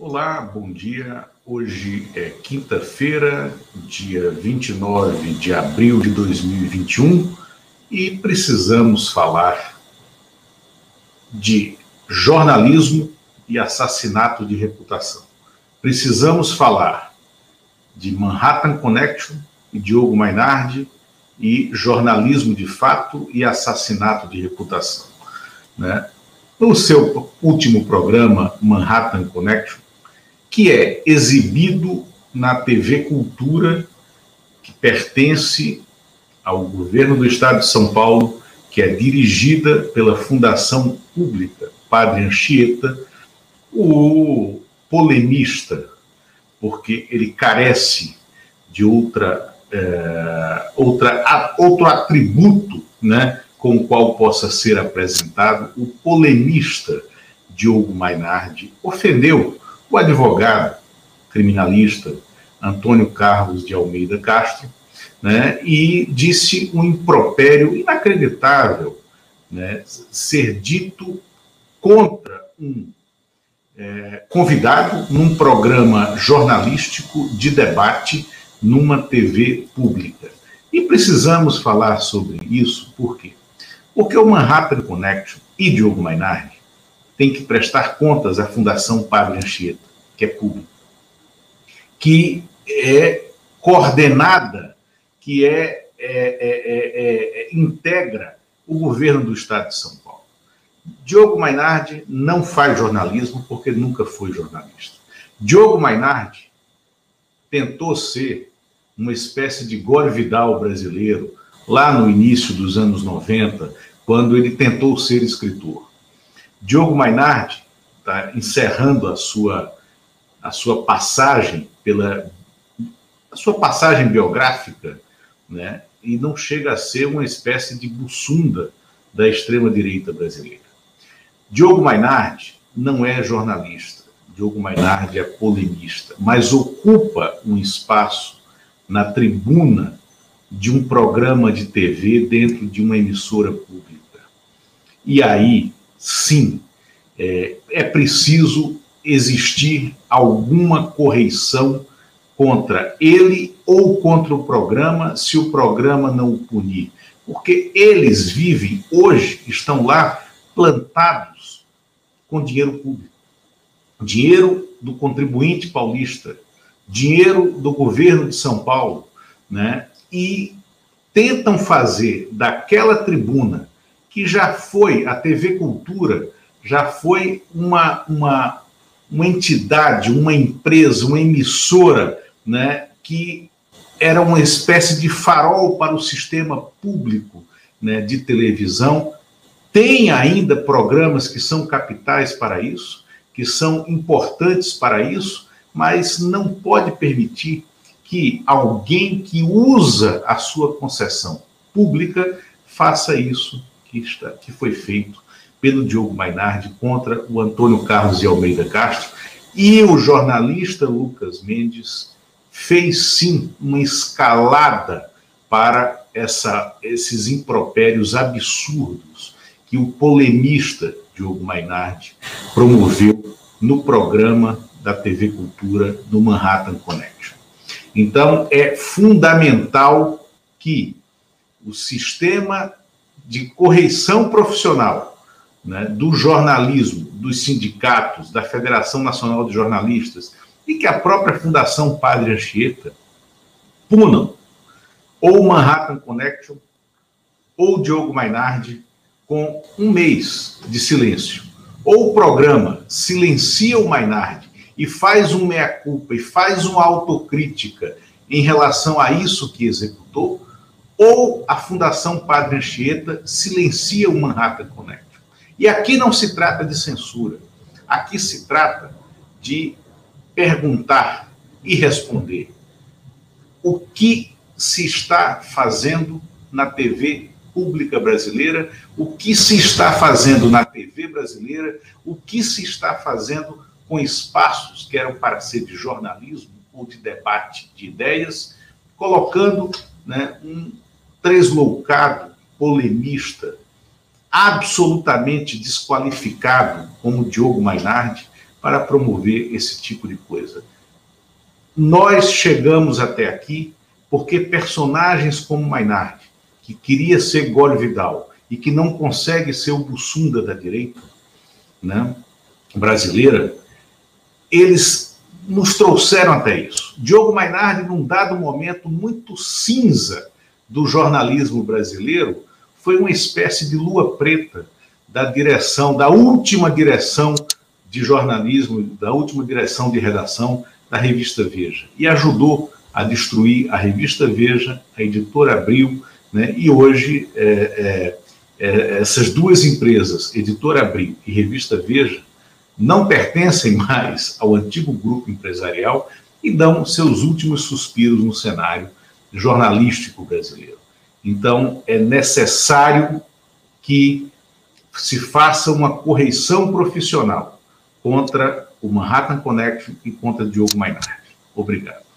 Olá, bom dia. Hoje é quinta-feira, dia 29 de abril de 2021 e precisamos falar de jornalismo e assassinato de reputação. Precisamos falar de Manhattan Connection e Diogo Mainardi e jornalismo de fato e assassinato de reputação. Né? No seu último programa, Manhattan Connection, que é exibido na TV Cultura, que pertence ao governo do estado de São Paulo, que é dirigida pela Fundação Pública Padre Anchieta, o polemista, porque ele carece de outra, é, outra, outro atributo né, com o qual possa ser apresentado, o polemista Diogo Mainardi ofendeu o advogado criminalista Antônio Carlos de Almeida Castro, né, e disse um impropério inacreditável né, ser dito contra um é, convidado num programa jornalístico de debate numa TV pública. E precisamos falar sobre isso, por quê? Porque o Manhattan Connection e Diogo Mainardi têm que prestar contas à Fundação Padre Anchieta, que é pública, que é coordenada, que é, é, é, é integra o governo do Estado de São Paulo. Diogo Mainardi não faz jornalismo porque nunca foi jornalista. Diogo Mainardi tentou ser uma espécie de Gore Vidal brasileiro lá no início dos anos 90, quando ele tentou ser escritor. Diogo Mainardi está encerrando a sua a sua passagem pela a sua passagem biográfica, né? E não chega a ser uma espécie de bussunda da extrema direita brasileira. Diogo Mainardi não é jornalista, Diogo Mainardi é polemista, mas ocupa um espaço na tribuna de um programa de TV dentro de uma emissora pública. E aí, sim, é, é preciso existir alguma correição contra ele ou contra o programa, se o programa não o punir. Porque eles vivem, hoje, estão lá plantados com dinheiro público. Dinheiro do contribuinte paulista, dinheiro do governo de São Paulo, né? E tentam fazer daquela tribuna que já foi a TV Cultura, já foi uma, uma, uma entidade, uma empresa, uma emissora, né, que era uma espécie de farol para o sistema público né, de televisão. Tem ainda programas que são capitais para isso, que são importantes para isso, mas não pode permitir que alguém que usa a sua concessão pública faça isso que, foi feito pelo Diogo Mainardi contra o Antônio Carlos de Almeida Castro. E o jornalista Lucas Mendes fez sim uma escalada para essa, esses impropérios absurdos que o polemista Diogo Mainardi promoveu no programa da TV Cultura do Manhattan Connection. Então, é fundamental que o sistema de correição profissional né, do jornalismo, dos sindicatos, da Federação Nacional de Jornalistas e que a própria Fundação Padre Anchieta punam ou Manhattan Connection ou Diogo Mainardi com um mês de silêncio. Ou o programa silencia o Mainardi e faz um meia-culpa e faz uma autocrítica em relação a isso que executou, ou a Fundação Padre Anchieta silencia o Manhattan Connection. E aqui não se trata de censura, aqui se trata de perguntar e responder. O que se está fazendo na TV pública brasileira, o que se está fazendo na TV brasileira, o que se está fazendo com espaços que eram para ser de jornalismo ou de debate de ideias, colocando né, um tresloucado polemista absolutamente desqualificado como Diogo Mainardi para promover esse tipo de coisa. Nós chegamos até aqui porque personagens como Maynard, que queria ser Gole Vidal e que não consegue ser o Bussunda da direita né, brasileira, eles nos trouxeram até isso. Diogo Maynard, num dado momento muito cinza do jornalismo brasileiro, foi uma espécie de lua preta da direção, da última direção de jornalismo, da última direção de redação da revista Veja. E ajudou a destruir a revista Veja, a editora Abril, né? e hoje é, é, é, essas duas empresas, Editora Abril e Revista Veja, não pertencem mais ao antigo grupo empresarial e dão seus últimos suspiros no cenário jornalístico brasileiro. Então, é necessário que se faça uma correição profissional contra o Manhattan Connection e contra Diogo Mainardi. Obrigado.